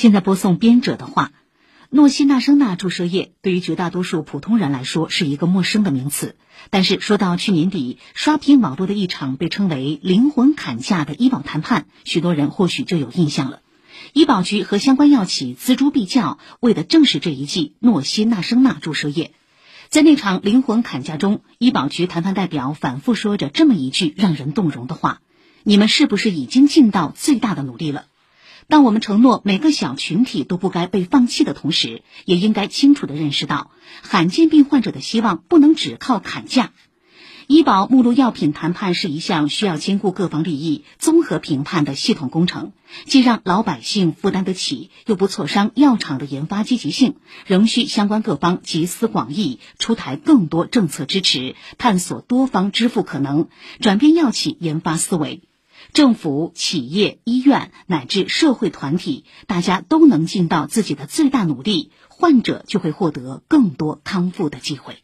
现在播送编者的话：诺西那生钠注射液对于绝大多数普通人来说是一个陌生的名词，但是说到去年底刷屏网络的一场被称为“灵魂砍价”的医保谈判，许多人或许就有印象了。医保局和相关药企锱铢必较，为的正是这一剂诺西那生钠注射液。在那场灵魂砍价中，医保局谈判代表反复说着这么一句让人动容的话：“你们是不是已经尽到最大的努力了？”当我们承诺每个小群体都不该被放弃的同时，也应该清楚地认识到，罕见病患者的希望不能只靠砍价。医保目录药品谈判是一项需要兼顾各方利益、综合评判的系统工程，既让老百姓负担得起，又不挫伤药厂的研发积极性，仍需相关各方集思广益，出台更多政策支持，探索多方支付可能，转变药企研发思维。政府、企业、医院乃至社会团体，大家都能尽到自己的最大努力，患者就会获得更多康复的机会。